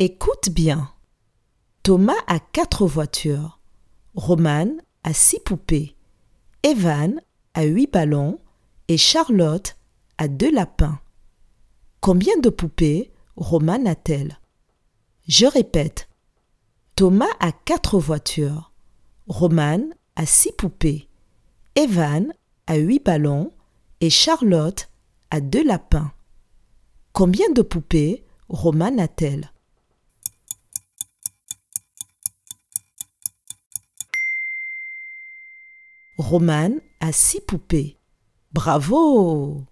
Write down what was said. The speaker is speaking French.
Écoute bien. Thomas a quatre voitures. Roman a six poupées. Evan a huit ballons et Charlotte a deux lapins. Combien de poupées Roman a-t-elle? Je répète. Thomas a quatre voitures. Roman a six poupées. Evan a huit ballons et Charlotte a deux lapins. Combien de poupées Roman a-t-elle? Roman a six poupées. Bravo